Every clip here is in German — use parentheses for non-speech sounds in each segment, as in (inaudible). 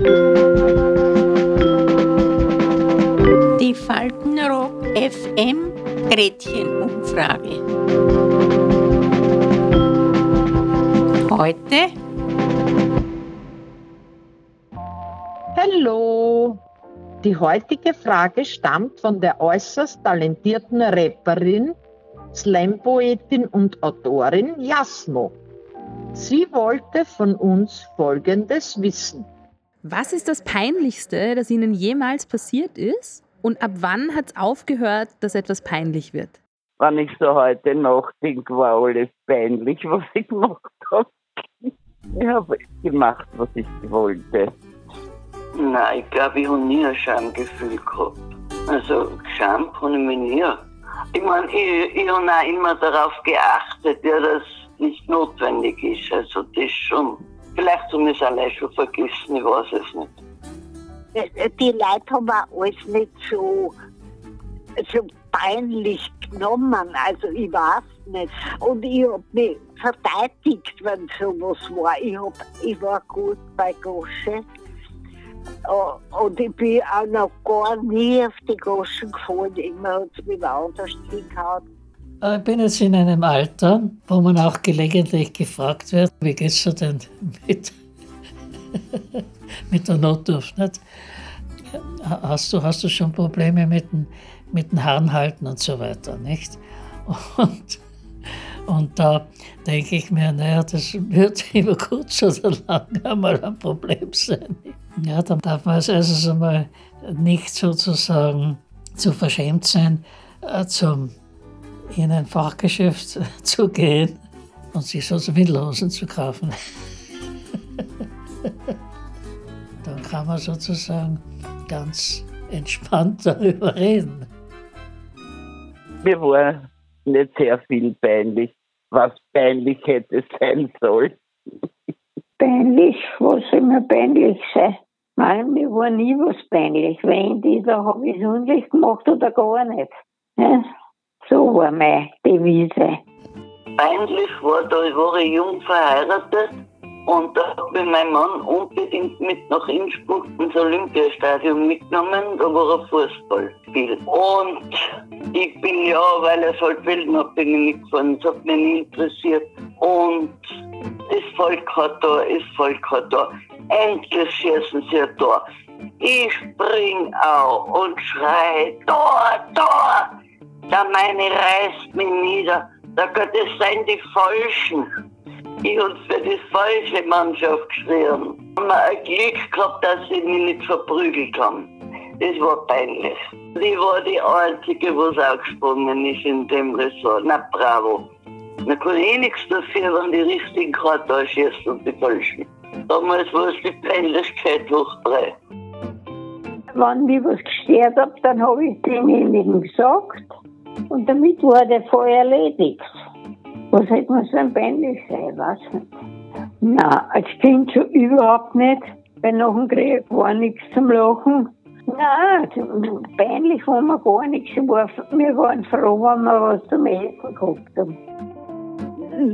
Die Faltenrock FM Gretchenumfrage. Heute Hallo! Die heutige Frage stammt von der äußerst talentierten Rapperin, Slam-Poetin und Autorin Jasmo. Sie wollte von uns Folgendes wissen. Was ist das Peinlichste, das Ihnen jemals passiert ist? Und ab wann hat es aufgehört, dass etwas peinlich wird? Wenn ich so heute nachdenke, war alles peinlich, was ich gemacht habe. Ich habe gemacht, was ich wollte. Nein, ich glaube, ich habe nie ein Schamgefühl gehabt. Also, Scham kann ich mich nie. Ich meine, ich, ich habe auch immer darauf geachtet, ja, dass nicht notwendig ist. Also, das schon. Vielleicht haben wir es allein schon vergessen, ich weiß es nicht. Die Leute haben auch alles nicht so, so peinlich genommen. Also, ich weiß nicht. Und ich habe mich verteidigt, wenn sowas war. Ich, hab, ich war gut bei Gosche. Und ich bin auch noch gar nie auf die Goschen gefallen. Immer hat es mich anders hingehauen. Ich bin jetzt in einem Alter, wo man auch gelegentlich gefragt wird, wie geht's dir denn mit, (laughs) mit der Notdurft? Hast, du, hast du schon Probleme mit dem, mit dem Harnhalten und so weiter, nicht? Und, und da denke ich mir, naja, das wird über kurz oder lang einmal ein Problem sein. Ja, dann darf man also einmal nicht sozusagen zu verschämt sein, äh, zum, in ein Fachgeschäft (laughs) zu gehen und sich so Windlosen zu kaufen. (laughs) dann kann man sozusagen ganz entspannt darüber reden. Mir war nicht sehr viel peinlich, was peinlich hätte sein sollen. (laughs) Peinlich, was soll mir peinlich sein? Nein, mir war nie was peinlich. Wenn die, da habe ich es unrecht gemacht oder gar nicht. Ja? So war meine Devise. Peinlich war, da war ich jung verheiratet und da hat mich mein Mann unbedingt mit nach Innsbruck ins Olympiastadion mitgenommen, da war er Fußballspiel. Und ich bin ja, weil er es halt hat, bin ich mitgefahren, das hat mich nie interessiert. Und das Volk hat da, das Volk hat da. Endlich schießen sie ein Tor. Ich spring auf und schrei, Tor, Tor! Der meine reißt mich nieder. Da Gott, das seien die Falschen. Ich habe für die falsche Mannschaft geschrien. Haben wir ein Glück gehabt, dass sie mich nicht verprügelt haben. Das war peinlich. Die war die Einzige, was ausgesprungen ist in dem Ressort. Na bravo. Man kann eh nichts dafür, wenn die richtigen Karten schießt und die falschen. Damals war es die Peinlichkeit hoch drei. Wenn ich was gestört habe, dann habe ich denjenigen gesagt und damit war der Fall erledigt. Was hätte man so ein peinlich sein, weiß nicht. Na, als Kind schon überhaupt nicht, weil nach dem Krieg war nichts zum Lachen. Nein, peinlich war mir gar nichts. Wir waren froh, wenn wir was zum Essen gehabt haben.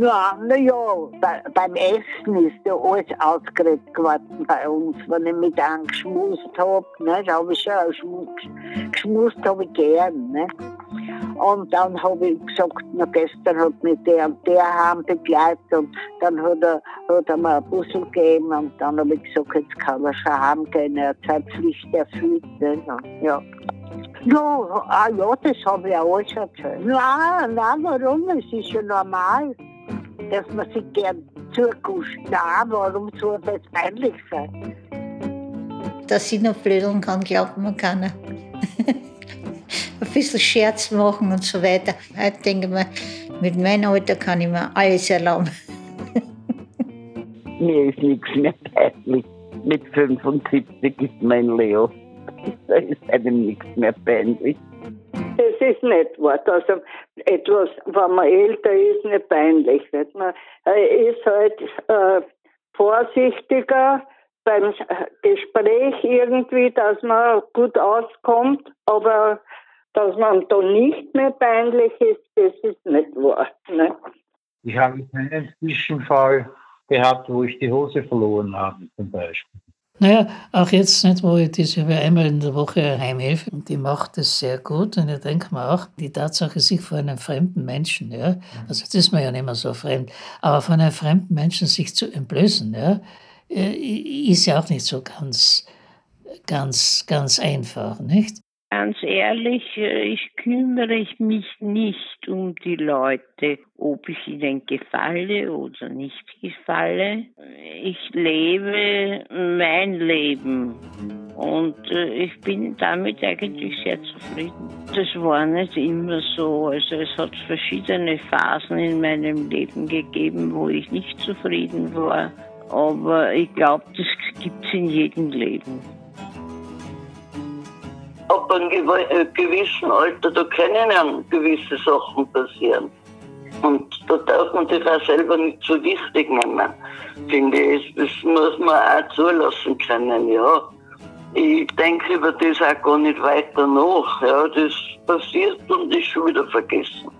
Ja, naja, bei, beim Essen ist ja alles ausgeredet geworden bei uns, wenn ich mit einem geschmust habe. Ne, da habe ich schon geschmust, geschmust habe ich gern. Ne? Und dann habe ich gesagt, na, gestern hat mich der und der heim begleitet und dann hat er, hat er mir ein Bussel gegeben und dann habe ich gesagt, jetzt kann er schon heimgehen, er hat seine Pflicht erfüllt. Ne? Ja. Ja, ah, ja, das habe ich auch alles erzählt. Nein, nein, warum? Es ist ja normal, dass man sich gern zukuscht. Nein, warum soll das peinlich sein? Dass ich noch blödeln kann, glaubt mir keiner. (laughs) Ein bisschen Scherz machen und so weiter. Heute denke ich mir, mit meinem Alter kann ich mir alles erlauben. Mir ist nichts mehr peinlich. Mit 75 ist mein Leo. Da ist einem nichts mehr peinlich. Das ist nicht wahr. Also etwas, wenn man älter ist, nicht peinlich. Man ist halt äh, vorsichtiger beim Gespräch irgendwie, dass man gut auskommt, aber dass man da nicht mehr peinlich ist, das ist nicht wahr. Ne? Ich habe keinen Zwischenfall gehabt, wo ich die Hose verloren habe, zum Beispiel. Naja, auch jetzt nicht, wo ich diese einmal in der Woche heimhelfe, die macht das sehr gut und ich denke mir auch, die Tatsache, sich vor einem fremden Menschen, ja, also jetzt ist man ja nicht mehr so fremd, aber von einem fremden Menschen sich zu entblößen, ja, äh, ist ja auch nicht so ganz, ganz, ganz einfach, nicht? Ganz ehrlich, äh, ich kümmere mich nicht um die Leute, ob ich ihnen gefalle oder nicht gefalle. Ich lebe mein Leben und äh, ich bin damit eigentlich sehr zufrieden. Das war nicht immer so. Also es hat verschiedene Phasen in meinem Leben gegeben, wo ich nicht zufrieden war. Aber ich glaube, das gibt es in jedem Leben ab einem äh, gewissen Alter, da können ja gewisse Sachen passieren. Und da darf man sich auch selber nicht so wichtig nehmen, finde ich. Das muss man auch zulassen können, ja. Ich denke über das auch gar nicht weiter nach. Ja. Das passiert und ist schon wieder vergessen.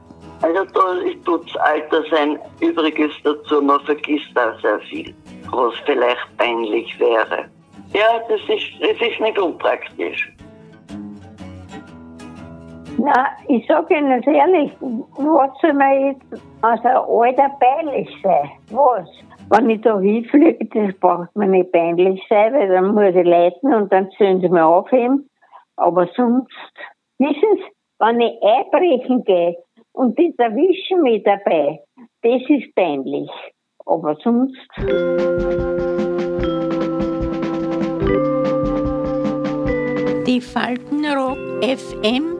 Also da tut das Alter sein Übriges dazu, man vergisst auch sehr viel, was vielleicht peinlich wäre. Ja, das ist, das ist nicht unpraktisch. Na, ich sage Ihnen ehrlich, was soll mir jetzt als ein alter peinlich sein? Was? Wenn ich da hinfliege, das braucht mir nicht peinlich sein, weil dann muss ich leiten und dann sollen sie mir aufheben. Aber sonst, wissen Sie, wenn ich einbrechen gehe und die erwischen mich dabei, das ist peinlich. Aber sonst. Die Faltenrock FM